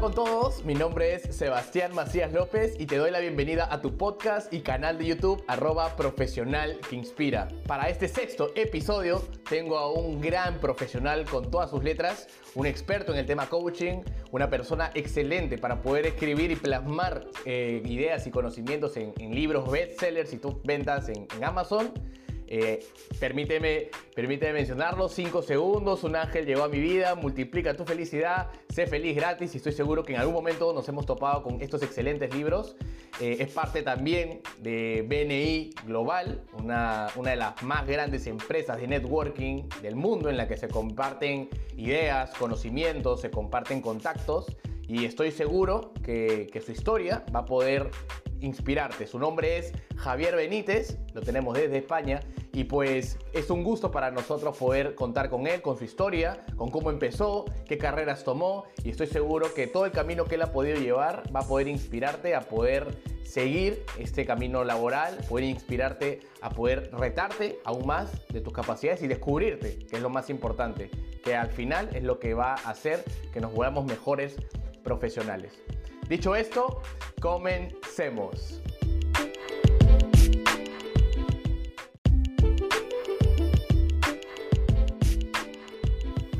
Con todos, mi nombre es Sebastián Macías López y te doy la bienvenida a tu podcast y canal de YouTube arroba profesional que inspira. Para este sexto episodio tengo a un gran profesional con todas sus letras, un experto en el tema coaching, una persona excelente para poder escribir y plasmar eh, ideas y conocimientos en, libros bestsellers y tus ventas en Amazon eh, permíteme, permíteme mencionarlo, 5 segundos, un ángel llegó a mi vida, multiplica tu felicidad, sé feliz gratis y estoy seguro que en algún momento nos hemos topado con estos excelentes libros. Eh, es parte también de BNI Global, una, una de las más grandes empresas de networking del mundo en la que se comparten ideas, conocimientos, se comparten contactos y estoy seguro que, que su historia va a poder inspirarte. Su nombre es Javier Benítez, lo tenemos desde España y pues es un gusto para nosotros poder contar con él, con su historia, con cómo empezó, qué carreras tomó y estoy seguro que todo el camino que él ha podido llevar va a poder inspirarte a poder seguir este camino laboral, poder inspirarte a poder retarte aún más de tus capacidades y descubrirte, que es lo más importante, que al final es lo que va a hacer que nos volvamos mejores profesionales. Dicho esto, comencemos.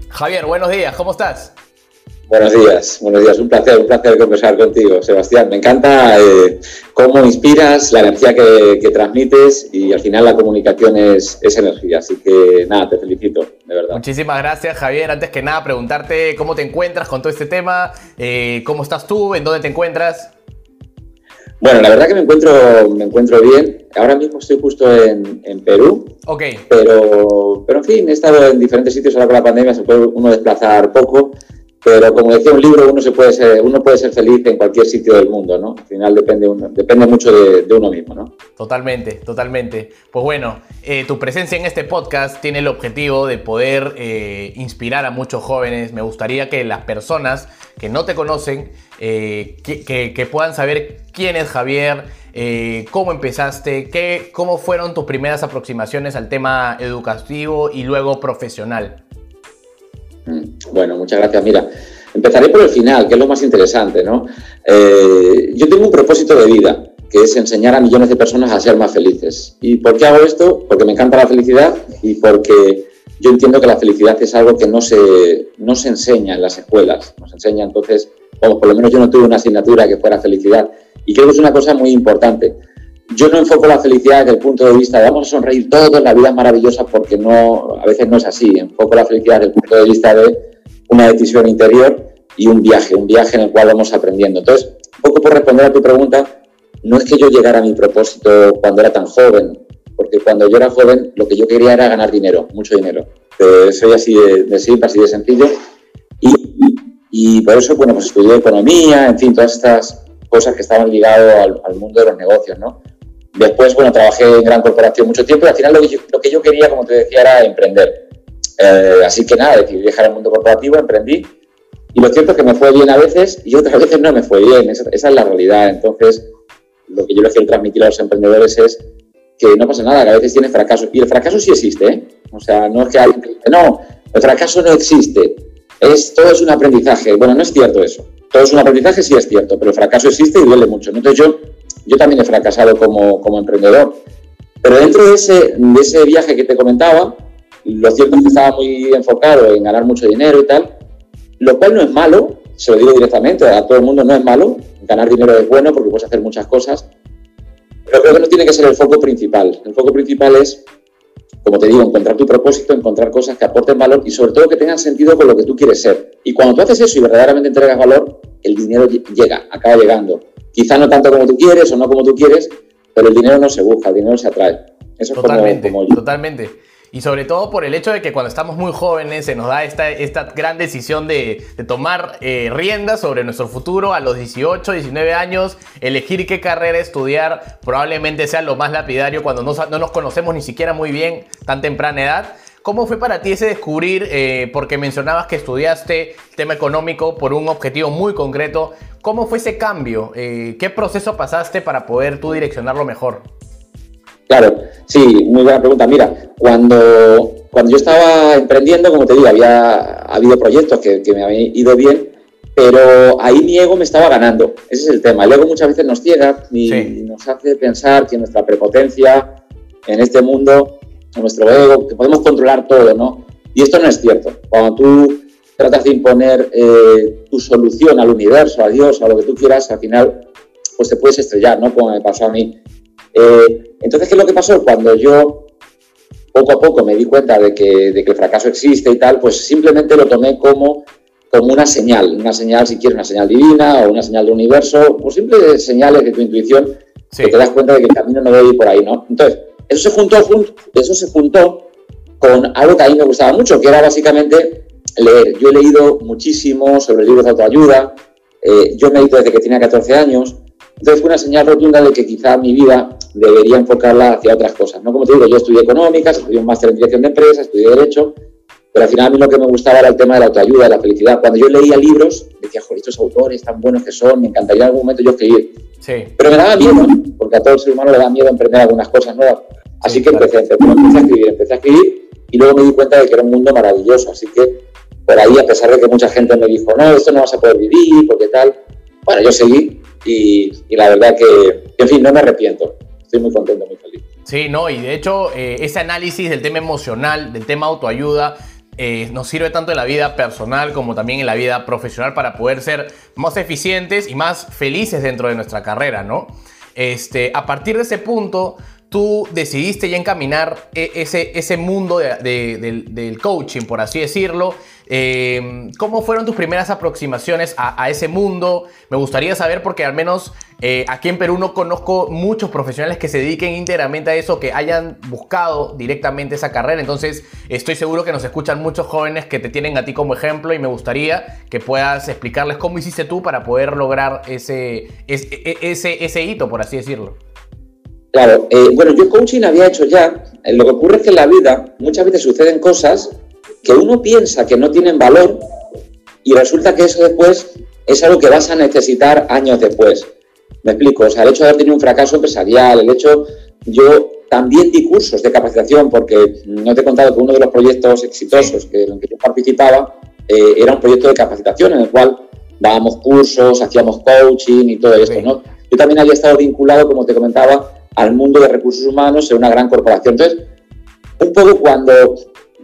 Javier, buenos días, ¿cómo estás? Buenos días, buenos días, un placer, un placer conversar contigo, Sebastián. Me encanta eh, cómo inspiras, la energía que, transmites y al final la comunicación es, energía. Así que nada, te felicito, de verdad. Muchísimas gracias, Javier. Antes que nada, preguntarte cómo te encuentras con todo este tema, eh, cómo estás tú, en dónde te encuentras. Bueno, la verdad que me encuentro, me encuentro bien. Ahora mismo estoy justo en, Perú. Ok. Pero, pero en fin, he estado en diferentes sitios ahora con la pandemia, se puede uno desplazar poco. Pero como decía un libro, uno, se puede ser, uno puede ser feliz en cualquier sitio del mundo, ¿no? Al final depende, depende mucho de, uno mismo, ¿no? Totalmente, totalmente. Pues bueno, eh, tu presencia en este podcast tiene el objetivo de poder eh, inspirar a muchos jóvenes. Me gustaría que las personas que no te conocen, eh, que, puedan saber quién es Javier, cómo empezaste, qué, cómo fueron tus primeras aproximaciones al tema educativo y luego profesional. Mm, bueno, muchas gracias. Mira, empezaré por el final, que es lo más interesante, ¿no? Eh, yo tengo un propósito de vida, que es enseñar a millones de personas a ser más felices. ¿Y por qué hago esto? Porque me encanta la felicidad y porque yo entiendo que la felicidad es algo que no se, no se enseña en las escuelas. Nos enseña entonces, vamos, por lo menos yo no tuve una asignatura que fuera felicidad. Y creo que es una cosa muy importante. Yo no enfoco la felicidad desde el punto de vista de vamos a sonreír todos, la vida es maravillosa, porque no, a veces no es así. Enfoco la felicidad desde el punto de vista de una decisión interior y un viaje, un viaje en el cual vamos aprendiendo. Entonces, un poco por responder a tu pregunta, no es que yo llegara a mi propósito cuando era tan joven, porque cuando yo era joven lo que yo quería era ganar dinero, mucho dinero. soy así de, simple, así de sencillo. Y, y, por eso, bueno, pues estudié economía, en fin, todas estas cosas que estaban ligadas al, al mundo de los negocios, ¿no? Después, bueno, trabajé en gran corporación mucho tiempo y al final lo que yo, quería, como te decía, era emprender. Eh, así que nada, decidí dejar el mundo corporativo, emprendí. Y lo cierto es que me fue bien a veces y otras veces no me fue bien. Esa, es la realidad. Entonces, lo que yo les quiero transmitir a los emprendedores es que no pasa nada, que a veces tienes fracaso. Y el fracaso sí existe, ¿eh? O sea, no es que alguien no, el fracaso no existe. Es, todo es un aprendizaje. Bueno, no es cierto eso. Todo es un aprendizaje, sí es cierto, pero el fracaso existe y duele mucho. Entonces yo yo también he fracasado como, como emprendedor. Pero dentro de ese, de ese viaje que te comentaba, lo cierto es que estaba muy enfocado en ganar mucho dinero y tal, lo cual no es malo, se lo digo directamente, a todo el mundo no es malo, ganar dinero es bueno porque puedes hacer muchas cosas, pero creo que no tiene que ser el foco principal. El foco principal es, como te digo, encontrar tu propósito, encontrar cosas que aporten valor y sobre todo que tengan sentido con lo que tú quieres ser. Y cuando tú haces eso y verdaderamente entregas valor, el dinero llega, acaba llegando. Quizá no tanto como tú quieres o no como tú quieres, pero el dinero no se busca, el dinero se atrae. Eso totalmente, es como, Totalmente. Y sobre todo por el hecho de que cuando estamos muy jóvenes se nos da esta, esta gran decisión de, tomar eh, riendas sobre nuestro futuro a los 18, 19 años, elegir qué carrera estudiar, probablemente sea lo más lapidario cuando no, no nos conocemos ni siquiera muy bien tan temprana edad. ¿Cómo fue para ti ese descubrir, eh, porque mencionabas que estudiaste tema económico por un objetivo muy concreto, ¿cómo fue ese cambio? Eh, ¿Qué proceso pasaste para poder tú direccionarlo mejor? Claro, sí, muy buena pregunta. Mira, cuando, cuando yo estaba emprendiendo, como te digo, había habido proyectos que, me habían ido bien, pero ahí mi ego me estaba ganando. Ese es el tema. El ego muchas veces nos ciega y nos hace pensar que nuestra prepotencia en este mundo, nuestro ego, que podemos controlar todo, ¿no? Y esto no es cierto. Cuando tú tratas de imponer eh, tu solución al universo, a Dios, a lo que tú quieras, al final, pues te puedes estrellar, ¿no? Como me pasó a mí. Eh, entonces, ¿qué es lo que pasó? Cuando yo poco a poco me di cuenta de que, de que el fracaso existe y tal, pues simplemente lo tomé como como una señal, una señal, si quieres, una señal divina o una señal del universo, o simples señales de tu intuición que te das cuenta de que el camino no debe ir por ahí, ¿no? Entonces, eso se juntó, eso se juntó con algo que a mí me gustaba mucho, que era básicamente leer. Yo he leído muchísimo sobre libros de autoayuda, eh, yo medito desde que tenía 14 años, entonces fue una señal rotunda de que quizá mi vida debería enfocarla hacia otras cosas, ¿no? Como te digo, yo estudié económicas, estudié un máster en dirección de empresas, estudié Derecho, pero al final a mí lo que me gustaba era el tema de la autoayuda, de la felicidad. Cuando yo leía libros, decía, joder, estos autores tan buenos que son, me encantaría en algún momento yo escribir. Sí. Pero me daba miedo, porque a todo el ser humano le da miedo emprender algunas cosas nuevas. Así que empecé, empecé, empecé a escribir, empecé a escribir y luego me di cuenta de que era un mundo maravilloso. Así que por ahí, a pesar de que mucha gente me dijo, no, esto no vas a poder vivir, porque tal, bueno, yo seguí y, la verdad que, en fin, no me arrepiento. Estoy muy contento, muy feliz. Sí, no, y de hecho, eh, ese análisis del tema emocional, del tema autoayuda, eh, nos sirve tanto en la vida personal como también en la vida profesional para poder ser más eficientes y más felices dentro de nuestra carrera, ¿no? Este, a partir de ese punto, tú decidiste ya encaminar e, ese, ese mundo del, coaching, por así decirlo. Em, ¿Cómo fueron tus primeras aproximaciones a, ese mundo? Me gustaría saber porque al menos eh, aquí en Perú no conozco muchos profesionales que se dediquen íntegramente a eso, que hayan buscado directamente esa carrera. Entonces estoy seguro que nos escuchan muchos jóvenes que te tienen a ti como ejemplo y me gustaría que puedas explicarles cómo hiciste tú para poder lograr ese, ese, e, ese, ese hito, por así decirlo. Claro, eh, bueno, yo coaching había hecho ya. Eh, lo que ocurre es que en la vida muchas veces suceden cosas que uno piensa que no tienen valor y resulta que eso después es algo que vas a necesitar años después. Me explico, o sea, el hecho de haber tenido un fracaso empresarial, el hecho, yo también di cursos de capacitación porque no te he contado que uno de los proyectos exitosos que, en los que yo participaba eh, era un proyecto de capacitación en el cual dábamos cursos, hacíamos coaching y todo esto, ¿no? Yo también había estado vinculado, como te comentaba, al mundo de recursos humanos en una gran corporación. Entonces, un poco cuando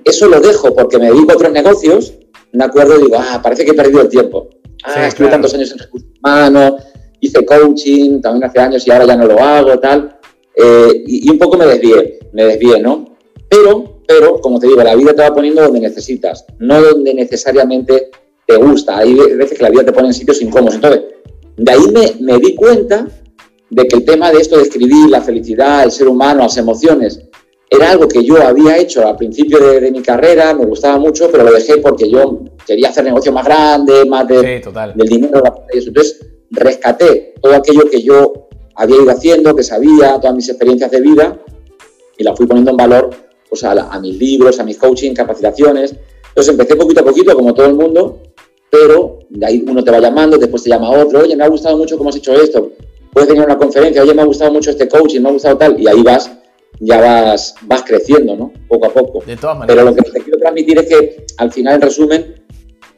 eso lo dejo porque me dedico a otros negocios, me acuerdo y digo, ah, parece que he perdido el tiempo. Ah, estuve tantos años en recursos humanos, hice coaching también hace años y ahora ya no lo hago, tal. Eh, y, un poco me desvié, me desvié, ¿no? Pero, pero, como te digo, la vida te va poniendo donde necesitas, no donde necesariamente te gusta. Hay veces que la vida te pone en sitios incómodos. Entonces, de ahí me, me di cuenta de que el tema de esto de escribir, la felicidad, el ser humano, las emociones, era algo que yo había hecho al principio de, mi carrera, me gustaba mucho, pero lo dejé porque yo quería hacer negocios más grandes, más de, del dinero. Entonces, rescaté todo aquello que yo había ido haciendo, que sabía, todas mis experiencias de vida, y las fui poniendo en valor pues, a, a mis libros, a mis coaching, capacitaciones. Entonces empecé poquito a poquito, como todo el mundo, pero de ahí uno te va llamando, después te llama otro, oye, me ha gustado mucho cómo has hecho esto, puedes tener una conferencia, oye, me ha gustado mucho este coaching, me ha gustado tal, y ahí vas, ya vas, vas creciendo, ¿no? Poco a poco. De todas maneras. Pero lo que te quiero transmitir es que, al final, en resumen,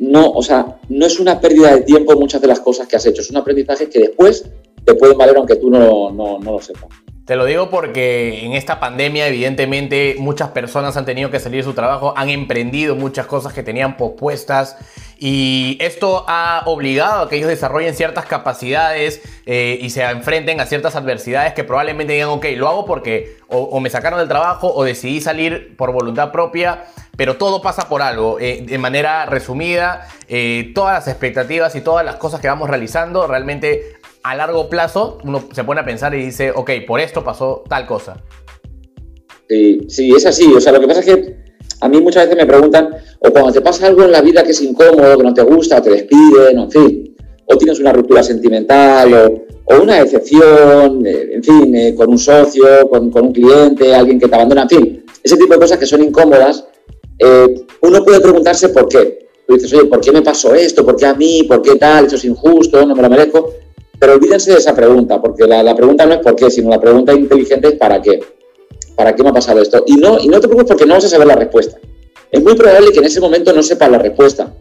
no, o sea, no es una pérdida de tiempo muchas de las cosas que has hecho, es un aprendizaje que después te pueden valer aunque tú no, no, no lo sepas. Te lo digo porque en esta pandemia evidentemente muchas personas han tenido que salir de su trabajo, han emprendido muchas cosas que tenían pospuestas y esto ha obligado a que ellos desarrollen ciertas capacidades eh, y se enfrenten a ciertas adversidades que probablemente digan, ok, lo hago porque o, me sacaron del trabajo o decidí salir por voluntad propia, pero todo pasa por algo. Eh, de manera resumida, eh, todas las expectativas y todas las cosas que vamos realizando realmente a largo plazo uno se pone a pensar y dice, ok, por esto pasó tal cosa. Sí, sí, es así. O sea, lo que pasa es que a mí muchas veces me preguntan, o cuando te pasa algo en la vida que es incómodo, que no te gusta, o te despiden, o en fin, o tienes una ruptura sentimental, o, una decepción, eh, en fin, eh, con un socio, con, un cliente, alguien que te abandona, en fin, ese tipo de cosas que son incómodas, eh, uno puede preguntarse por qué. Tú dices, oye, ¿por qué me pasó esto? ¿Por qué a mí? ¿Por qué tal? Esto es injusto, no me lo merezco. Pero olvídense de esa pregunta, porque la, pregunta no es por qué, sino la pregunta inteligente es para qué. ¿Para qué me ha pasado esto? Y no, y no te preocupes porque no vas a saber la respuesta. Es muy probable que en ese momento no sepas la respuesta.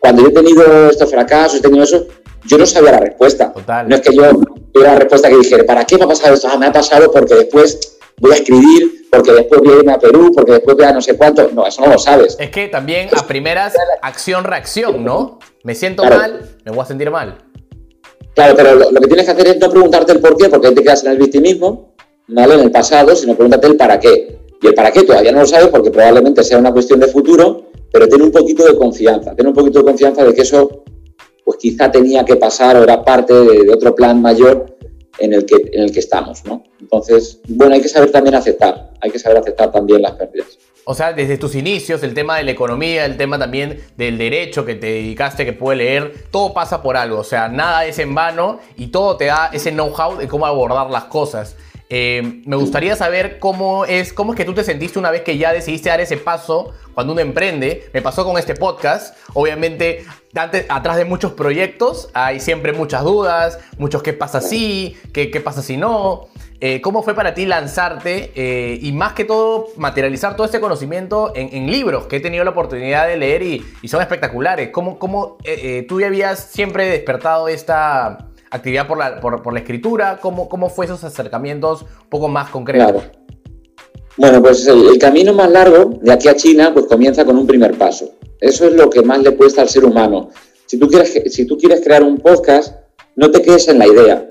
cuando yo he tenido estos fracasos, he tenido eso, yo no sabía la respuesta. No es que yo tuviera la respuesta que dijera, ¿para qué me ha pasado esto? Ah, me ha pasado porque después voy a escribir, porque después voy a irme a Perú, porque después voy a no sé cuánto. No, eso no lo sabes. Es que también a primeras acción-reacción, ¿no? Me siento mal, me voy a sentir mal. Claro, pero lo, que tienes que hacer es no preguntarte el por qué, porque ahí te quedas en el victimismo, ¿vale? En el pasado, sino pregúntate el para qué. Y el para qué todavía no lo sabes porque probablemente sea una cuestión de futuro, pero ten un poquito de confianza, ten un poquito de confianza de que eso, pues quizá tenía que pasar o era parte de, otro plan mayor en el, que, en el que estamos, ¿no? Entonces, bueno, hay que saber también aceptar, hay que saber aceptar también las pérdidas. O sea, desde tus inicios, el tema de la economía, el tema también del derecho que te dedicaste, que puede leer, todo pasa por algo. O sea, nada es en vano y todo te da ese know-how de cómo abordar las cosas. Eh, me gustaría saber cómo es, cómo es que tú te sentiste una vez que ya decidiste dar ese paso cuando uno emprende. Me pasó con este podcast. Obviamente, atrás de muchos proyectos hay siempre muchas dudas, muchos qué pasa si, qué, qué pasa si no. Eh, ¿Cómo fue para ti lanzarte eh, y más que todo materializar todo este conocimiento en, libros que he tenido la oportunidad de leer y, son espectaculares? ¿Cómo, cómo eh, tú ya habías siempre despertado esta actividad por la, por, la escritura? ¿Cómo, ¿Cómo fue esos acercamientos un poco más concretos? Bueno, pues el, camino más largo de aquí a China pues comienza con un primer paso. Eso es lo que más le cuesta al ser humano. Si tú quieres, si tú quieres crear un podcast, no te quedes en la idea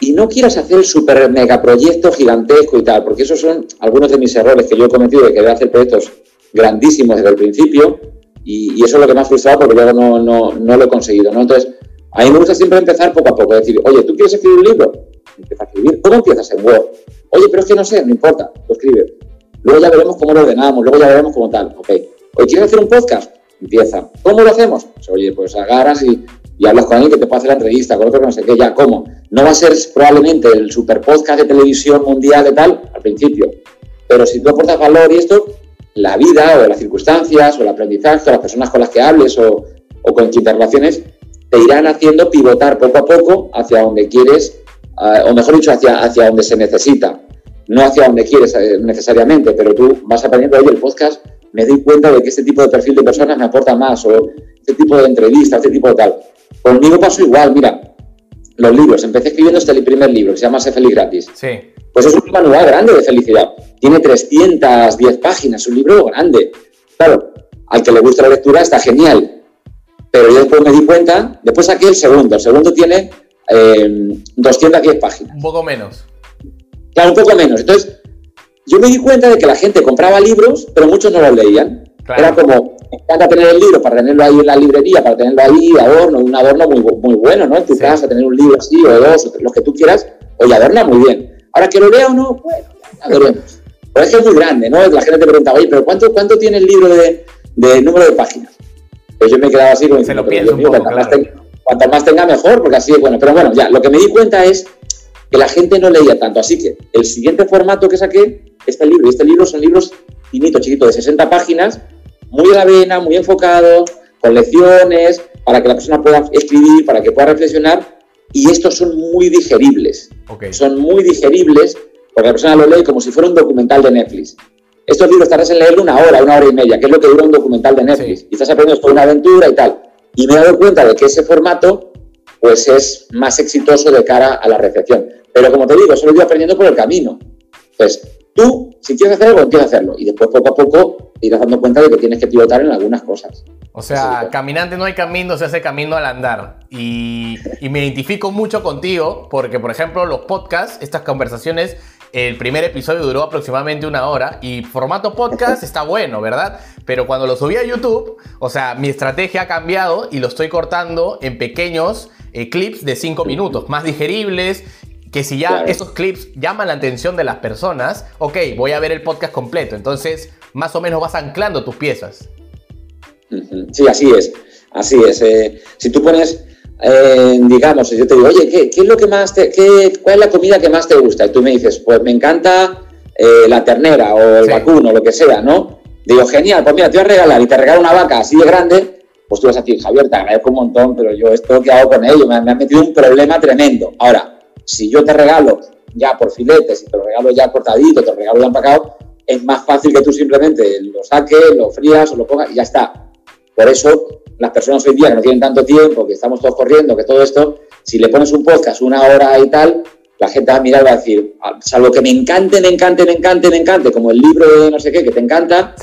y no quieras hacer el super mega proyecto gigantesco y tal, porque esos son algunos de mis errores que yo he cometido de querer hacer proyectos grandísimos desde el principio y, eso es lo que me ha frustrado porque luego no, no, no, lo he conseguido, ¿no? Entonces, a mí me gusta siempre empezar poco a poco, decir, oye, ¿tú quieres escribir un libro? Empieza a escribir. ¿Cómo empiezas en Word? Oye, pero es que no sé, no importa, lo escribe. Luego ya veremos cómo lo ordenamos, luego ya veremos cómo tal, ok. Oye, ¿quieres hacer un podcast? Empieza. ¿Cómo lo hacemos? Oye, pues agarras y hablas con alguien que te puede hacer la entrevista, con otro que no sé qué, ya, ¿cómo? No va a ser probablemente el super podcast de televisión mundial de tal al principio, pero si tú aportas valor y esto, la vida o las circunstancias o el aprendizaje o las personas con las que hables o, o con quien te relaciones te irán haciendo pivotar poco a poco hacia donde quieres, eh, o mejor dicho, hacia, hacia donde se necesita, no hacia donde quieres eh, necesariamente, pero tú vas aprendiendo, oye, el podcast me doy cuenta de que este tipo de perfil de personas me aporta más, o este tipo de entrevista, este tipo de tal. Conmigo pasó igual, mira, los libros. Empecé escribiendo este primer libro que se llama Sé Feliz Gratis. Sí. Pues es un manual grande de felicidad. Tiene 310 páginas, un libro grande. Claro, al que le gusta la lectura está genial. Pero yo después me di cuenta, después saqué el segundo. El segundo tiene 210 em, páginas. Un poco menos. Claro, un poco menos. Entonces, yo me di cuenta de que la gente compraba libros, pero muchos no los leían. Era como, me encanta tener el libro para tenerlo ahí en la librería, para tenerlo ahí, adorno, un adorno muy, muy bueno, ¿no? En tu casa, tener un libro así, o dos, los que tú quieras, oye, adorna muy bien. Ahora que lo lea o no, bueno, ya veremos. Pero es que es muy grande, ¿no? La gente te pregunta, oye, pero ¿cuánto, cuánto tiene el libro de, número de páginas? Pues yo me he quedado así con Se lo pienso un poco, cuanto, más tenga, mejor, porque así es bueno. Pero bueno, ya, lo que me di cuenta es que la gente no leía tanto. Así que el siguiente formato que saqué, este libro, y este libro son libros finitos, chiquitos, de 60 páginas, muy a la vena, muy enfocado, con lecciones, para que la persona pueda escribir, para que pueda reflexionar, y estos son muy digeribles. Son muy digeribles, porque la persona lo lee como si fuera un documental de Netflix. Estos libros tardas en leerlo una hora, una hora y media, que es lo que dura un documental de Netflix, y estás aprendiendo toda una aventura y tal. Y me he dado cuenta de que ese formato pues es más exitoso de cara a la reflexión. Pero como te digo, solo voy aprendiendo por el camino. Pues tú, si quieres hacer algo, empieza a hacerlo. Y después, poco a poco, irás dando cuenta de que tienes que pivotar en algunas cosas. O sea, caminante no hay camino, se hace camino al andar. Y, me identifico mucho contigo porque, por ejemplo, los podcasts, estas conversaciones, el primer episodio duró aproximadamente una hora y formato podcast está bueno, ¿verdad? Pero cuando lo subí a YouTube, o sea, mi estrategia ha cambiado y lo estoy cortando en pequeños eh, clips de 5 minutos, más digeribles que si ya esos clips llaman la atención de las personas, ok, voy a ver el podcast completo. Entonces, más o menos vas anclando tus piezas. Sí, así es. Así es. Eh, si tú pones, eh, digamos, yo te digo, oye, ¿qué, es lo que más te, qué, ¿cuál es la comida que más te gusta? Y tú me dices, pues me encanta eh, la ternera o el vacuno, lo que sea, ¿no? Digo, genial, pues mira, te voy a regalar y te regalo una vaca así de grande, pues tú vas a decir, Javier, te agradezco un montón, pero yo esto que hago con ello, me, me ha metido un problema tremendo. Ahora, si yo te regalo ya por filetes, y te lo regalo ya cortadito, te lo regalo ya empacado, es más fácil que tú simplemente lo saques, lo frías o lo pongas y ya está. Por eso las personas hoy día que no tienen tanto tiempo, que estamos todos corriendo, que todo esto, si le pones un podcast una hora y tal, la gente va a mirar y va a decir, ah, salvo que me encante, me encante, me encante, me encante, como el libro de no sé qué, que te encanta,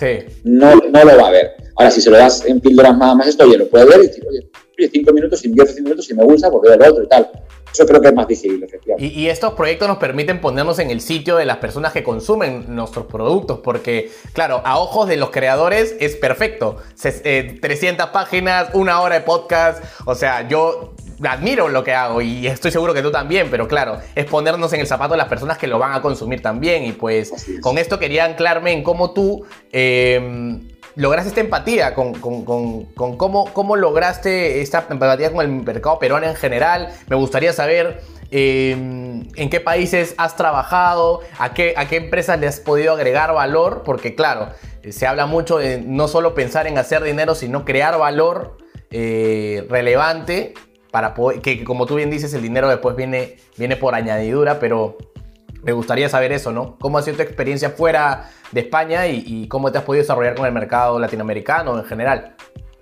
no, no lo va a ver. Ahora, si se lo das en píldoras más, más esto, oye, lo puede ver y decir, oye, cinco minutos, y diez minutos, si me gusta, pues veo el otro y tal. Eso creo que es más visible, efectivamente. Y, estos proyectos nos permiten ponernos en el sitio de las personas que consumen nuestros productos, porque, claro, a ojos de los creadores es perfecto. 300 eh, páginas, una hora de podcast, o sea, yo admiro lo que hago y estoy seguro que tú también, pero claro, es ponernos en el zapato de las personas que lo van a consumir también. Y pues con esto quería anclarme en cómo tú eh, lograste esta empatía con, cómo, cómo, lograste esta empatía con el mercado peruano en general. Me gustaría saber em, en qué países has trabajado, a qué, a qué empresas le has podido agregar valor, porque claro, se habla mucho de no solo pensar en hacer dinero, sino crear valor eh, relevante para poder, que como tú bien dices, el dinero después viene, viene por añadidura, pero me gustaría saber eso, ¿no? ¿Cómo ha sido tu experiencia fuera de España y, cómo te has podido desarrollar con el mercado latinoamericano en general?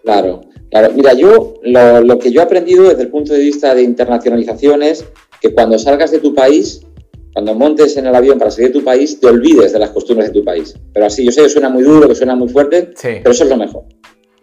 Claro, claro. Mira, yo lo, que yo he aprendido desde el punto de vista de internacionalización es que cuando salgas de tu país, cuando montes en el avión para salir de tu país, te olvides de las costumbres de tu país. Pero así, yo sé que suena muy duro, que suena muy fuerte, pero eso es lo mejor.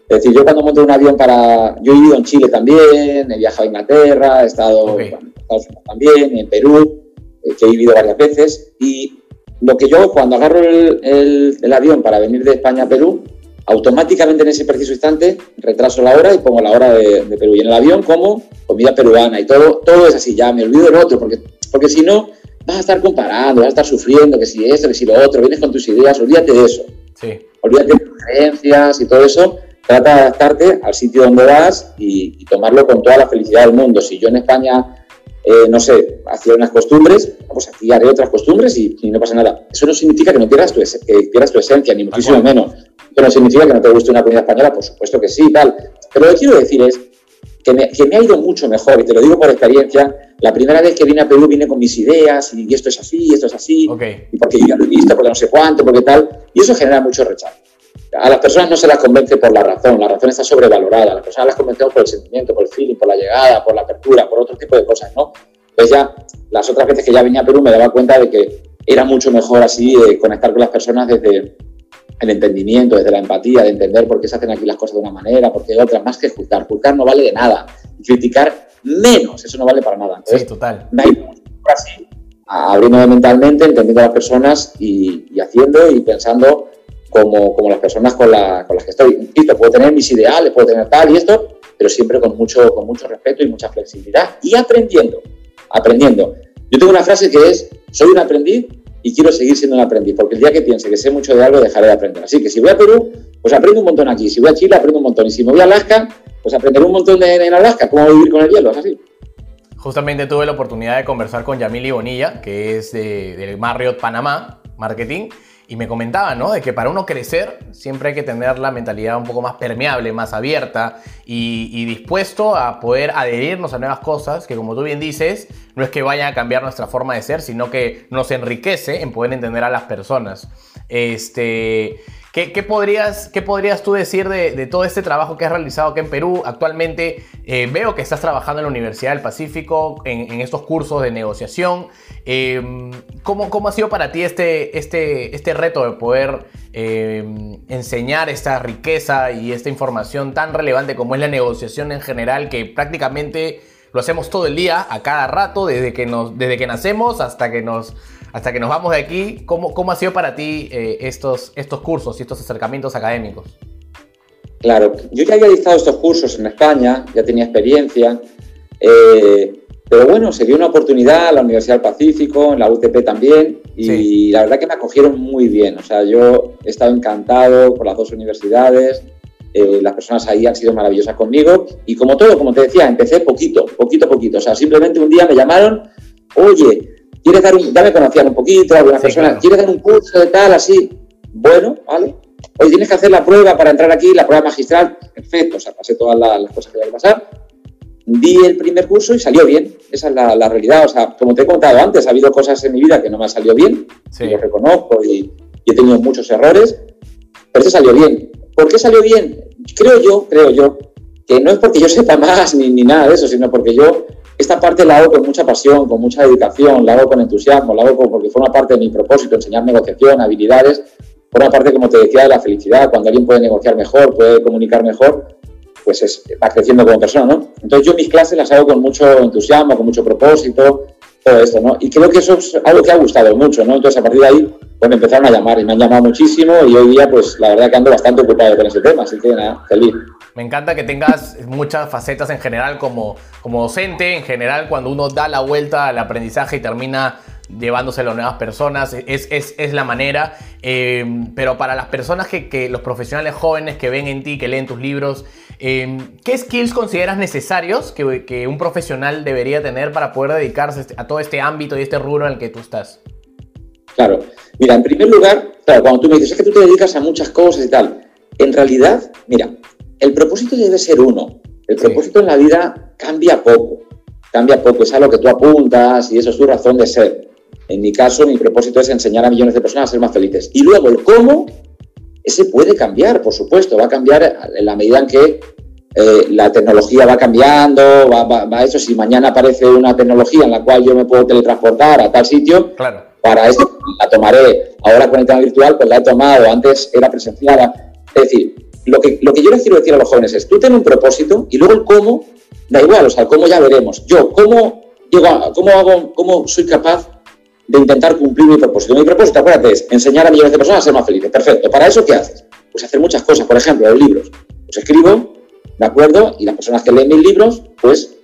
Es decir, yo cuando monto un avión para... Yo he vivido en Chile también, he viajado a Inglaterra, he estado en Estados Unidos también, en Perú, eh, que he vivido varias veces, y lo que yo cuando agarro el, avión para venir de España a Perú, automáticamente en ese preciso instante retraso la hora y pongo la hora de, Perú. Y en el avión como comida peruana y todo, todo es así, ya me olvido del otro, porque, porque si no vas a estar comparando, vas a estar sufriendo, que si esto, que si lo otro, vienes con tus ideas, olvídate de eso. Sí. Olvídate de tus creencias y todo eso. Trata de adaptarte al sitio donde vas y, y tomarlo con toda la felicidad del mundo. Si yo en España eh, no sé, hacía unas costumbres, pues aquí haré otras costumbres y, no pasa nada. Eso no significa que no pierdas tu, pierdas tu esencia, ni muchísimo menos. Eso no significa que no te guste una comida española, por supuesto que sí, tal. Pero lo que quiero decir es que me, que me, ha ido mucho mejor, y te lo digo por experiencia. La primera vez que vine a Perú vine con mis ideas, y, esto es así, y esto es así, y porque yo ya lo he visto, porque no sé cuánto, porque tal, y eso genera mucho rechazo. A las personas no se las convence por la razón, la razón está sobrevalorada, las personas las convencemos por el sentimiento, por el feeling, por la llegada, por la apertura, por otro tipo de cosas, ¿no? Entonces ya, las otras veces que ya venía a Perú me daba cuenta de que era mucho mejor así eh, conectar con las personas desde el entendimiento, desde la empatía, de entender por qué se hacen aquí las cosas de una manera, por qué de otra, más que juzgar. Juzgar no vale de nada. criticar menos, eso no vale para nada. sí, total. Así, abriéndome mentalmente, entendiendo a las personas y, y haciendo y pensando como, como las personas con, la, con, las que estoy. Puedo tener mis ideales, puedo tener tal y esto, pero siempre con mucho, con mucho respeto y mucha flexibilidad y aprendiendo, aprendiendo. Yo tengo una frase que es, soy un aprendiz y quiero seguir siendo un aprendiz, porque el día que piense que sé mucho de algo, dejaré de aprender. Así que si voy a Perú, pues aprendo un montón aquí. Si voy a Chile, aprendo un montón. Y si me voy a Alaska, pues aprenderé un montón de, en Alaska, cómo vivir con el hielo, es así. Justamente tuve la oportunidad de conversar con Yamili Bonilla, que es de, del Marriott Panamá Marketing, y me comentaba, ¿no? De que para uno crecer siempre hay que tener la mentalidad un poco más permeable, más abierta y, dispuesto a poder adherirnos a nuevas cosas que, como tú bien dices, no es que vayan a cambiar nuestra forma de ser, sino que nos enriquece en poder entender a las personas. Este. ¿Qué, podrías, ¿Qué podrías tú decir de, todo este trabajo que has realizado aquí en Perú? Actualmente eh, veo que estás trabajando en la Universidad del Pacífico en, estos cursos de negociación. Em, ¿cómo, ¿cómo, ha sido para ti este, este, este reto de poder em, enseñar esta riqueza y esta información tan relevante como es la negociación en general, que prácticamente lo hacemos todo el día, a cada rato, desde que, nos, desde que nacemos hasta que nos hasta que nos vamos de aquí, ¿cómo, cómo ha sido para ti eh, estos, estos cursos y estos acercamientos académicos? Claro, yo ya había dictado estos cursos en España, ya tenía experiencia, eh, pero bueno, se dio una oportunidad en la Universidad del Pacífico, en la UTP también, y la verdad que me acogieron muy bien. O sea, yo he estado encantado por las dos universidades, eh, las personas ahí han sido maravillosas conmigo, y como todo, como te decía, empecé poquito, poquito, poquito. O sea, simplemente un día me llamaron, oye, ¿Quieres dar un, ya me conocían un poquito, alguna persona, ¿quieres dar un curso de tal, así? Bueno, ¿vale? Hoy tienes que hacer la prueba para entrar aquí, la prueba magistral, perfecto, o sea, pasé todas las, cosas que había que pasar. Di el primer curso y salió bien, esa es la, realidad, o sea, como te he contado antes, ha habido cosas en mi vida que no me han salido bien, sí. lo reconozco y, y he tenido muchos errores, pero este salió bien. ¿Por qué salió bien? Creo yo, creo yo, que no es porque yo sepa más ni, ni nada de eso, sino porque yo esta parte la hago con mucha pasión, con mucha dedicación, la hago con entusiasmo, la hago porque forma parte de mi propósito, enseñar negociación, habilidades, forma parte, como te decía, de la felicidad. Cuando alguien puede negociar mejor, puede comunicar mejor, pues es, va creciendo como persona, ¿no? Entonces yo mis clases las hago con mucho entusiasmo, con mucho propósito, todo esto, ¿no? Y creo que eso es algo que ha gustado mucho, ¿no? Entonces a partir de ahí, me empezaron a llamar y me han llamado muchísimo y hoy día, pues la verdad que ando bastante ocupado con ese tema, así que nada, feliz. Me encanta que tengas muchas facetas en general como, como docente, en general cuando uno da la vuelta al aprendizaje y termina llevándoselo a nuevas personas, es, es, es la manera. Eh, pero para las personas que, que, los profesionales jóvenes que ven en ti, que leen tus libros, eh, ¿qué skills consideras necesarios que, que, un profesional debería tener para poder dedicarse a todo este ámbito y este rubro en el que tú estás? Claro, mira, en primer lugar, claro, cuando tú me dices, es que tú te dedicas a muchas cosas y tal, en realidad, mira, el propósito debe ser uno. El propósito sí. en la vida cambia poco. Cambia poco. Es a lo que tú apuntas y eso es tu razón de ser. En mi caso, mi propósito es enseñar a millones de personas a ser más felices. Y luego el cómo, ese puede cambiar, por supuesto. Va a cambiar en la medida en que eh, la tecnología va cambiando, va, va, va, eso. Si mañana aparece una tecnología en la cual yo me puedo teletransportar a tal sitio, claro. para eso la tomaré. Ahora con el tema virtual, pues la he tomado. Antes era presencial. Es decir, lo que, lo que yo les quiero decir a los jóvenes es, tú ten un propósito y luego el cómo, da igual, o sea, el cómo ya veremos. Yo, ¿cómo, llego a, cómo, hago, cómo soy capaz de intentar cumplir mi propósito? Mi propósito, acuérdate, es enseñar a millones de personas a ser más felices. Perfecto. ¿Para eso qué haces? Pues hacer muchas cosas. Por ejemplo, los libros. Pues escribo, ¿de acuerdo? Y las personas que leen mis libros, pues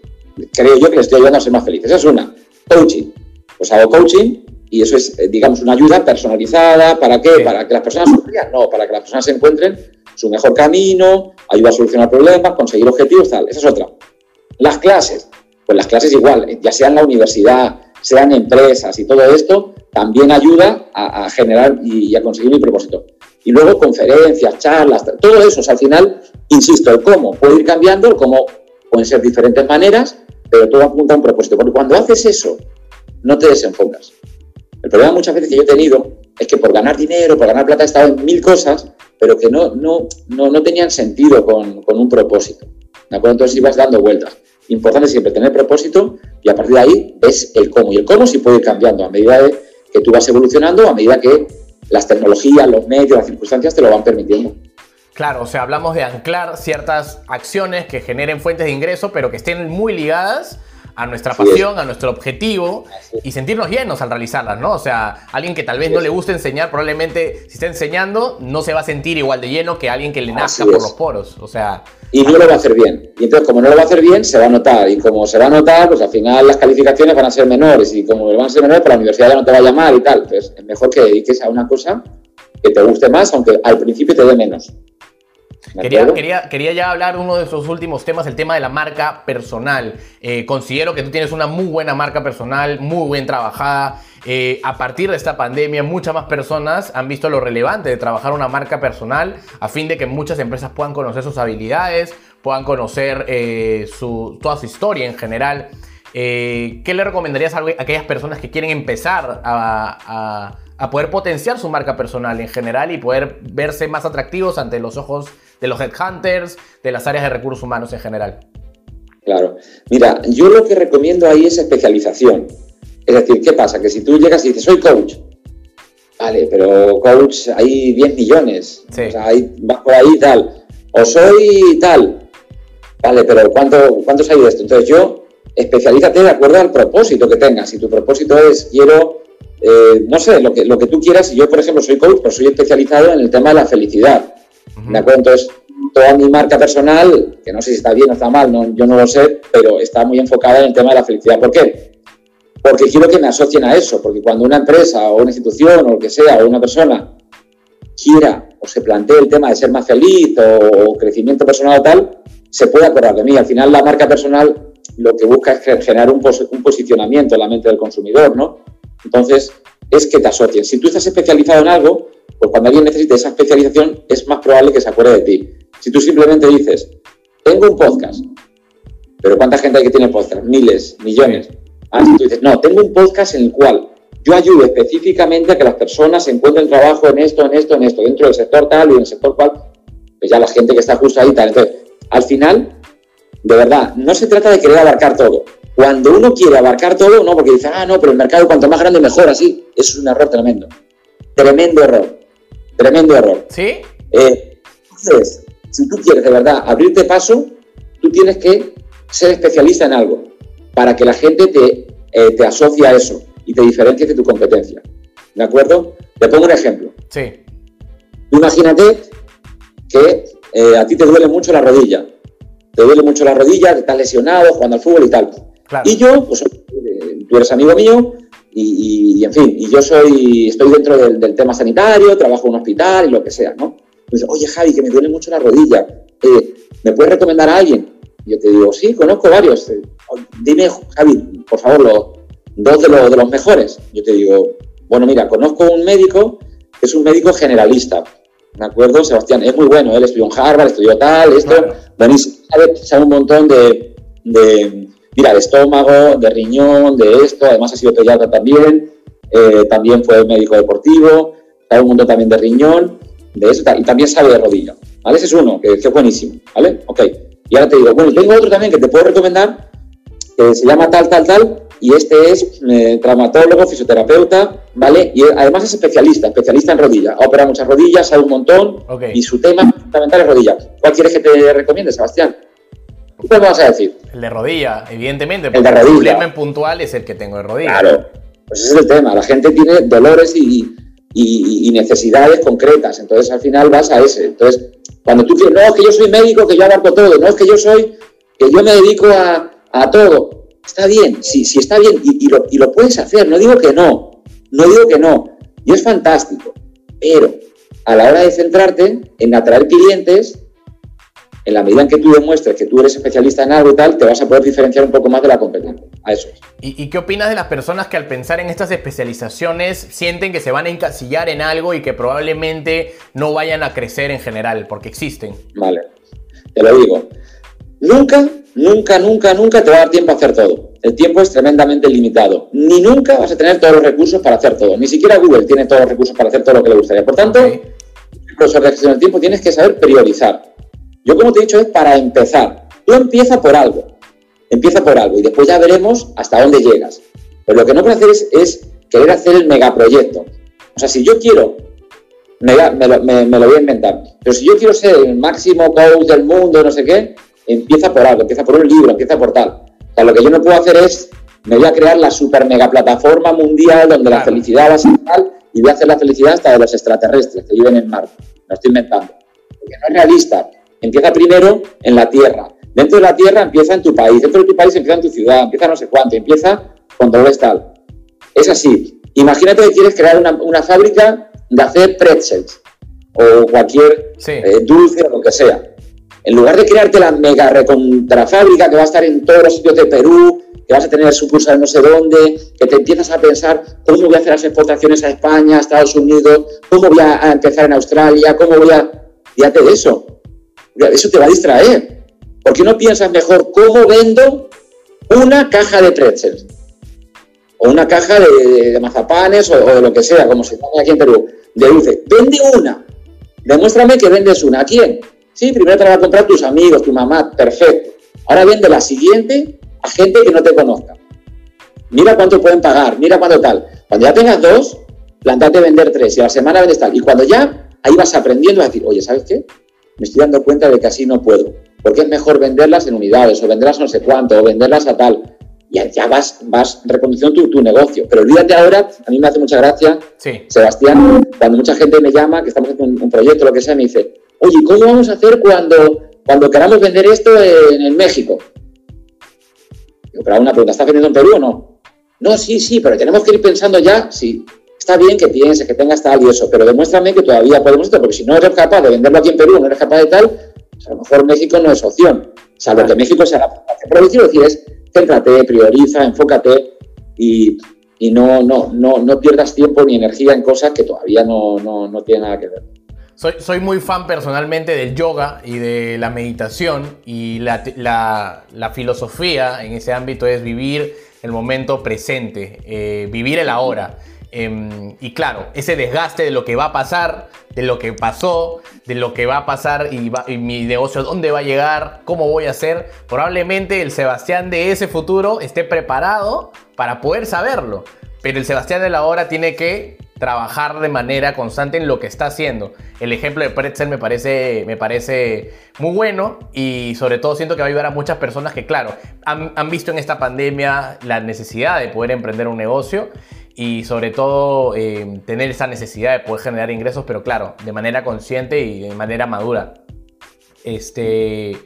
creo yo que les estoy ayudando a ser más felices. Esa es una. Coaching. Pues hago coaching y eso es, digamos, una ayuda personalizada. ¿Para qué? ¿Para que las personas sufran? No, para que las personas se encuentren su mejor camino, ayuda a solucionar problemas, conseguir objetivos, tal. Esa es otra. Las clases, pues las clases igual, ya sea en la universidad, sean empresas y todo esto, también ayuda a, generar y, a conseguir mi propósito. Y luego conferencias, charlas, todo eso, al final, insisto, el cómo puede ir cambiando, el cómo pueden ser diferentes maneras, pero todo apunta a un propósito. Porque cuando haces eso, no te desenfocas. El problema muchas veces que yo he tenido es que por ganar dinero, por ganar plata, he estado en mil cosas pero que no, no, no, no tenían sentido con, con, un propósito. ¿De acuerdo? Entonces ibas dando vueltas. Importante siempre tener propósito y a partir de ahí ves el cómo. Y el cómo sí puede ir cambiando a medida que tú vas evolucionando, a medida que las tecnologías, los medios, las circunstancias te lo van permitiendo. Claro, o sea, hablamos de anclar ciertas acciones que generen fuentes de ingreso, pero que estén muy ligadas a nuestra pasión, a nuestro objetivo y sentirnos llenos al realizarlas, ¿no? O sea, alguien que tal vez no le guste enseñar, probablemente si está enseñando, no se va a sentir igual de lleno que alguien que le nazca por los poros, o sea... Y no lo va a hacer bien. Y entonces, como no lo va a hacer bien, se va a notar. Y como se va a notar, pues al final las calificaciones van a ser menores. Y como van a ser menores, pues la universidad ya no te va a llamar y tal. Pues es mejor que dediques a una cosa que te guste más, aunque al principio te dé menos. Quería, quería, quería, ya hablar uno de esos últimos temas, el tema de la marca personal. Eh, considero que tú tienes una muy buena marca personal, muy bien trabajada. Eh, a partir de esta pandemia, muchas más personas han visto lo relevante de trabajar una marca personal a fin de que muchas empresas puedan conocer sus habilidades, puedan conocer eh, su, toda su historia en general. ¿Qué le recomendarías a aquellas personas que quieren empezar a, a a poder potenciar su marca personal en general y poder verse más atractivos ante los ojos de los headhunters, de las áreas de recursos humanos en general. Claro. Mira, yo lo que recomiendo ahí es especialización. Es decir, ¿qué pasa? Que si tú llegas y dices, soy coach, vale, pero coach hay 10 millones, sí. o sea, hay, por ahí tal, o soy tal, vale, pero ¿cuánto, ¿cuántos hay de esto? Entonces yo, especialízate de acuerdo al propósito que tengas. Si tu propósito es, quiero eh, no sé, lo que, lo que tú quieras. Yo, por ejemplo, soy coach, pero soy especializado en el tema de la felicidad. ¿De acuerdo? Entonces, toda mi marca personal, que no sé si está bien o está mal, yo no lo sé, pero está muy enfocada en el tema de la felicidad. ¿Por qué? Porque quiero que me asocien a eso, porque cuando una empresa o una institución o lo que sea, o una persona quiera o se plantee el tema de ser más feliz o, crecimiento personal o tal, se puede acordar de mí. Al final, la marca personal lo que busca es generar un, un posicionamiento en la mente del consumidor, ¿no? Entonces, es que te asocien. Si tú estás especializado en algo, pues cuando alguien necesite esa especialización, es más probable que se acuerde de ti. Si tú simplemente dices, tengo un podcast, pero ¿cuánta gente hay que tiene podcast? Miles, millones. Ah, si tú dices, no, tengo un podcast en el cual yo ayudo específicamente a que las personas encuentren trabajo en esto, en esto, en esto, dentro del sector tal y en el sector cual, pues ya la gente que está justo ahí tal. Entonces, al final, de verdad, no se trata de querer abarcar todo. Cuando uno quiere abarcar todo, no, porque dice, ah, no, pero el mercado cuanto más grande mejor, así. Eso es un error tremendo. Tremendo error. Tremendo error. ¿Sí? Eh, entonces, si tú quieres de verdad abrirte paso, tú tienes que ser especialista en algo para que la gente te, eh, te asocie a eso y te diferencie de tu competencia. ¿De acuerdo? Te pongo un ejemplo. Sí. Imagínate que eh, a ti te duele mucho la rodilla. Te duele mucho la rodilla, estás lesionado, jugando al fútbol y tal. Y yo, pues tú eres amigo mío y, en fin, y yo soy, estoy dentro del, tema sanitario, trabajo en un hospital y lo que sea, ¿no? Pues, oye Javi, que me duele mucho la rodilla, eh, ¿me puedes recomendar a alguien? Y yo te digo, sí, conozco varios. Dime, Javi, por favor, los, dos de, los, de los mejores. Yo te digo, bueno, mira, conozco un médico que es un médico generalista, ¿de acuerdo? Sebastián, es muy bueno, él estudió en Harvard, estudió tal, esto, sabe, un montón de, mira, de estómago, de riñón, de esto, además ha sido pediatra también, eh, también fue médico deportivo, sabe un montón también de riñón, de eso, y también sabe de rodilla, ¿vale? Ese es uno, que, que es buenísimo, ¿vale? Ok. Y ahora te digo, bueno, tengo otro también que te puedo recomendar, que se llama tal, tal, tal, y este es eh, traumatólogo, fisioterapeuta, ¿vale? Y además es especialista, especialista en rodilla. Ha operado muchas rodillas, sabe un montón y su tema fundamental es rodilla. ¿Cuál quieres que te recomiende, Sebastián? ¿Qué me vas a decir? El de rodilla, evidentemente, porque el, de rodilla. el problema puntual es el que tengo de rodilla. Claro, pues ese es el tema. La gente tiene dolores y, y, necesidades concretas, entonces al final vas a ese. Entonces, cuando tú dices, no, es que yo soy médico, que yo abarco todo, no, es que yo soy, que yo me dedico a, a todo Está bien, sí, sí está bien y, lo, puedes hacer, no digo que no, no digo que no, y es fantástico, pero a la hora de centrarte en atraer clientes, en la medida en que tú demuestres que tú eres especialista en algo y tal, te vas a poder diferenciar un poco más de la competencia. A eso ¿Y, ¿Y, qué opinas de las personas que al pensar en estas especializaciones sienten que se van a encasillar en algo y que probablemente no vayan a crecer en general, porque existen? Vale, te lo digo. Nunca, nunca, nunca, nunca te va a dar tiempo a hacer todo. El tiempo es tremendamente limitado. Ni nunca vas a tener todos los recursos para hacer todo. Ni siquiera Google tiene todos los recursos para hacer todo lo que le gustaría. Por tanto, okay. profesor de gestión del tiempo tienes que saber priorizar. Yo, como te he dicho, es para empezar. Tú empieza por algo. Empieza por algo y después ya veremos hasta dónde llegas. Pero lo que no puedes hacer es, querer hacer el megaproyecto. O sea, si yo quiero, me, me, lo voy a inventar, pero si yo quiero ser el máximo coach del mundo, no sé qué, empieza por algo, empieza por un libro, empieza por tal. O sea, lo que yo no puedo hacer es, me voy a crear la super mega plataforma mundial donde la felicidad va a ser tal y voy a hacer la felicidad hasta de los extraterrestres que viven en Marte. Lo estoy inventando. Porque no es realista. Empieza primero en la Tierra. Dentro de la Tierra empieza en tu país. Dentro de tu país empieza en tu ciudad. Empieza no sé cuánto. Empieza cuando ves tal. Es así. Imagínate que quieres crear una, fábrica de hacer pretzels o cualquier eh, dulce o lo que sea. En lugar de crearte la mega recontrafábrica que va a estar en todos los sitios de Perú, que vas a tener sucursales no sé dónde, que te empiezas a pensar cómo voy a hacer las exportaciones a España, a Estados Unidos, cómo voy a empezar en Australia, cómo voy a... Fíjate de eso. Eso te va a distraer. ¿Por qué no piensas mejor cómo vendo una caja de pretzels? O una caja de, mazapanes o, de lo que sea, como se llama aquí en Perú, de dulce. Vende una. Demuéstrame que vendes una. ¿A quién? Sí, primero te la va a comprar tus amigos, tu mamá, perfecto. Ahora vende la siguiente a gente que no te conozca. Mira cuánto pueden pagar, mira cuánto tal. Cuando ya tengas dos, plantate vender tres y a la semana vendes tal. Y cuando ya ahí vas aprendiendo a decir, oye, ¿sabes qué? Me estoy dando cuenta de que así no puedo. Porque es mejor venderlas en unidades o venderlas no sé cuánto o venderlas a tal. Y ya vas, vas reconduciendo tu, negocio. Pero olvídate ahora, a mí me hace mucha gracia, Sebastián, cuando mucha gente me llama, que estamos haciendo un, un proyecto, lo que sea, me dice, oye, ¿cómo vamos a hacer cuando, cuando queramos vender esto en, México? pero una pregunta, ¿estás vendiendo en Perú o no? No, sí, sí, pero tenemos que ir pensando ya, sí, está bien que pienses, que tengas tal y eso, pero demuéstrame que todavía podemos esto, porque si no eres capaz de venderlo aquí en Perú, no eres capaz de tal, pues a lo mejor México no es opción, salvo que México sea la Pero lo que quiero decir es, céntrate, prioriza, enfócate y, no, no, no, no pierdas tiempo ni energía en cosas que todavía no, no, no tienen nada que ver. Soy, muy fan personalmente del yoga y de la meditación y la, filosofía en ese ámbito es vivir el momento presente, eh, vivir el ahora. Em, y claro, ese desgaste de lo que va a pasar, de lo que pasó, de lo que va a pasar y, y, mi negocio, dónde va a llegar, cómo voy a hacer, probablemente el Sebastián de ese futuro esté preparado para poder saberlo. Pero el Sebastián de la hora tiene que trabajar de manera constante en lo que está haciendo. El ejemplo de Pretzel me parece, me parece muy bueno y sobre todo siento que va a ayudar a muchas personas que, claro, han, visto en esta pandemia la necesidad de poder emprender un negocio y sobre todo eh, tener esa necesidad de poder generar ingresos, pero claro, de manera consciente y de manera madura. Este,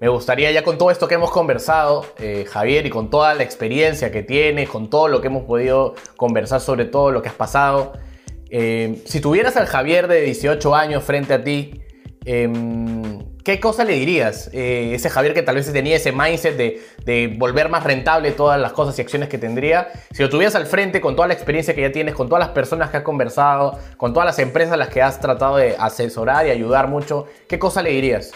me gustaría ya con todo esto que hemos conversado, eh, Javier, y con toda la experiencia que tienes, con todo lo que hemos podido conversar sobre todo lo que has pasado, eh, si tuvieras al Javier de 18 años frente a ti, em, ¿qué cosa le dirías? Eh, ese Javier que tal vez tenía ese mindset de, volver más rentable todas las cosas y acciones que tendría. Si lo tuvieras al frente con toda la experiencia que ya tienes, con todas las personas que has conversado, con todas las empresas a las que has tratado de asesorar y ayudar mucho, ¿qué cosa le dirías?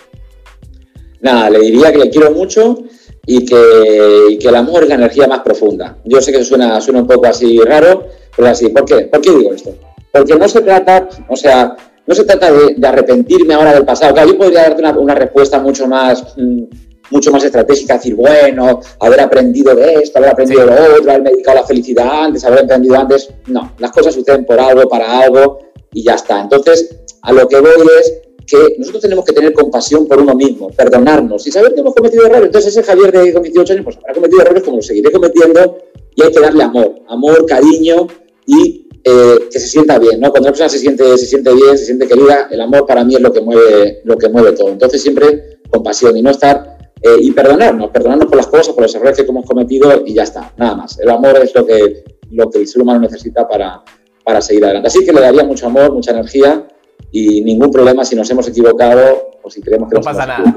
Nada, le diría que le quiero mucho y que, que el amor es la energía más profunda. Yo sé que suena, suena un poco así raro, pero así. ¿Por qué? ¿Por qué digo esto? Porque no se trata, o sea, no se trata de, arrepentirme ahora del pasado. Claro, yo podría darte una, respuesta mucho más, mm, mucho más estratégica, decir, bueno, haber aprendido de esto, haber aprendido de lo otro, haber medicado la felicidad antes, haber aprendido antes. No, las cosas suceden por algo, para algo y ya está. Entonces, a lo que voy es que nosotros tenemos que tener compasión por uno mismo, perdonarnos y saber que hemos cometido errores. Entonces ese Javier de 18 años pues habrá cometido errores como lo seguiré cometiendo y hay que darle amor, amor, cariño y eh, que se sienta bien, ¿no? Cuando una persona se siente, se siente bien, se siente querida, el amor para mí es lo que mueve, lo que mueve todo. Entonces siempre compasión y no estar eh, y perdonarnos, perdonarnos por las cosas, por los errores que hemos cometido y ya está, nada más. El amor es lo que, lo que el ser humano necesita para, para seguir adelante. Así que le daría mucho amor, mucha energía y ningún problema si nos hemos equivocado o si creemos que no pasa nada.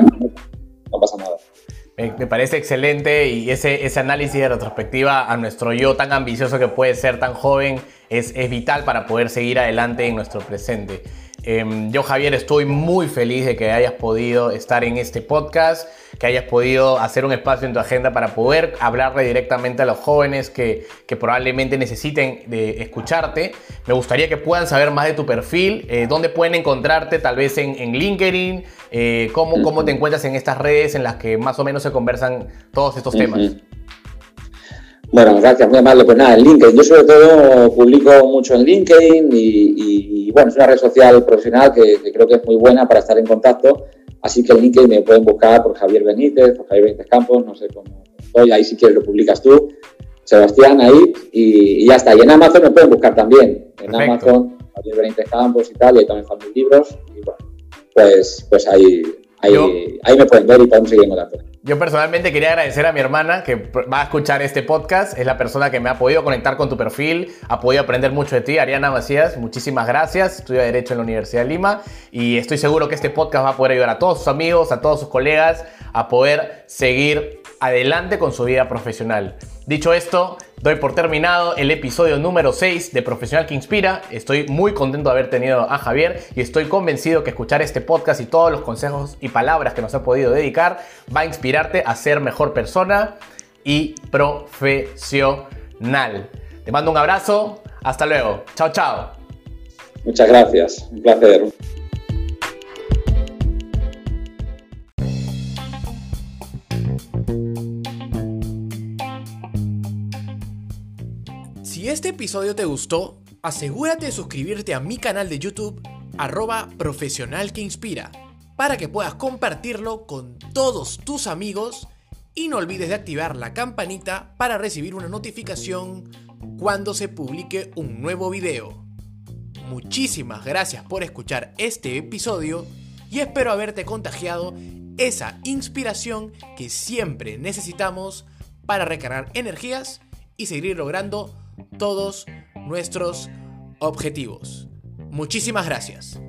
No pasa nada. Me, parece excelente y ese, ese análisis de retrospectiva a nuestro yo tan ambicioso que puede ser tan joven es, es vital para poder seguir adelante en nuestro presente. Em, yo, Javier, estoy muy feliz de que hayas podido estar en este podcast, que hayas podido hacer un espacio en tu agenda para poder hablarle directamente a los jóvenes que, que probablemente necesiten de escucharte. Me gustaría que puedan saber más de tu perfil, eh, dónde pueden encontrarte, tal vez en, en LinkedIn, eh, cómo, cómo te encuentras en estas redes en las que más o menos se conversan todos estos temas. Bueno, gracias, muy amable. Pues nada, en LinkedIn. Yo sobre todo publico mucho en LinkedIn y, bueno, es una red social profesional que, creo que es muy buena para estar en contacto. Así que en LinkedIn me pueden buscar por Javier Benítez, por Javier Benítez Campos, no sé cómo estoy. Ahí si quieres lo publicas tú, Sebastián, ahí y, ya está. Y en Amazon me pueden buscar también. En Amazon, Javier Benítez Campos y tal, y ahí también están mis libros. Y bueno, pues, pues ahí, ahí, ahí me pueden ver y podemos seguir en contacto. Yo personalmente quería agradecer a mi hermana que va a escuchar este podcast. Es la persona que me ha podido conectar con tu perfil, ha podido aprender mucho de ti. Ariana Macías, muchísimas gracias. Estudia Derecho en la Universidad de Lima y estoy seguro que este podcast va a poder ayudar a todos sus amigos, a todos sus colegas a poder seguir adelante con su vida profesional. Dicho esto, doy por terminado el episodio número 6 de Profesional que Inspira. Estoy muy contento de haber tenido a Javier y estoy convencido que escuchar este podcast y todos los consejos y palabras que nos ha podido dedicar va a inspirarte a ser mejor persona y profesional. Te mando un abrazo. Hasta luego. Chao, chao. Muchas gracias. Un placer. Este episodio te gustó, asegúrate de suscribirte a mi canal de YouTube, arroba profesional que inspira, para que puedas compartirlo con todos tus amigos y no olvides de activar la campanita para recibir una notificación cuando se publique un nuevo video. Muchísimas gracias por escuchar este episodio y espero haberte contagiado esa inspiración que siempre necesitamos para recargar energías y seguir logrando todos nuestros objetivos. Muchísimas gracias.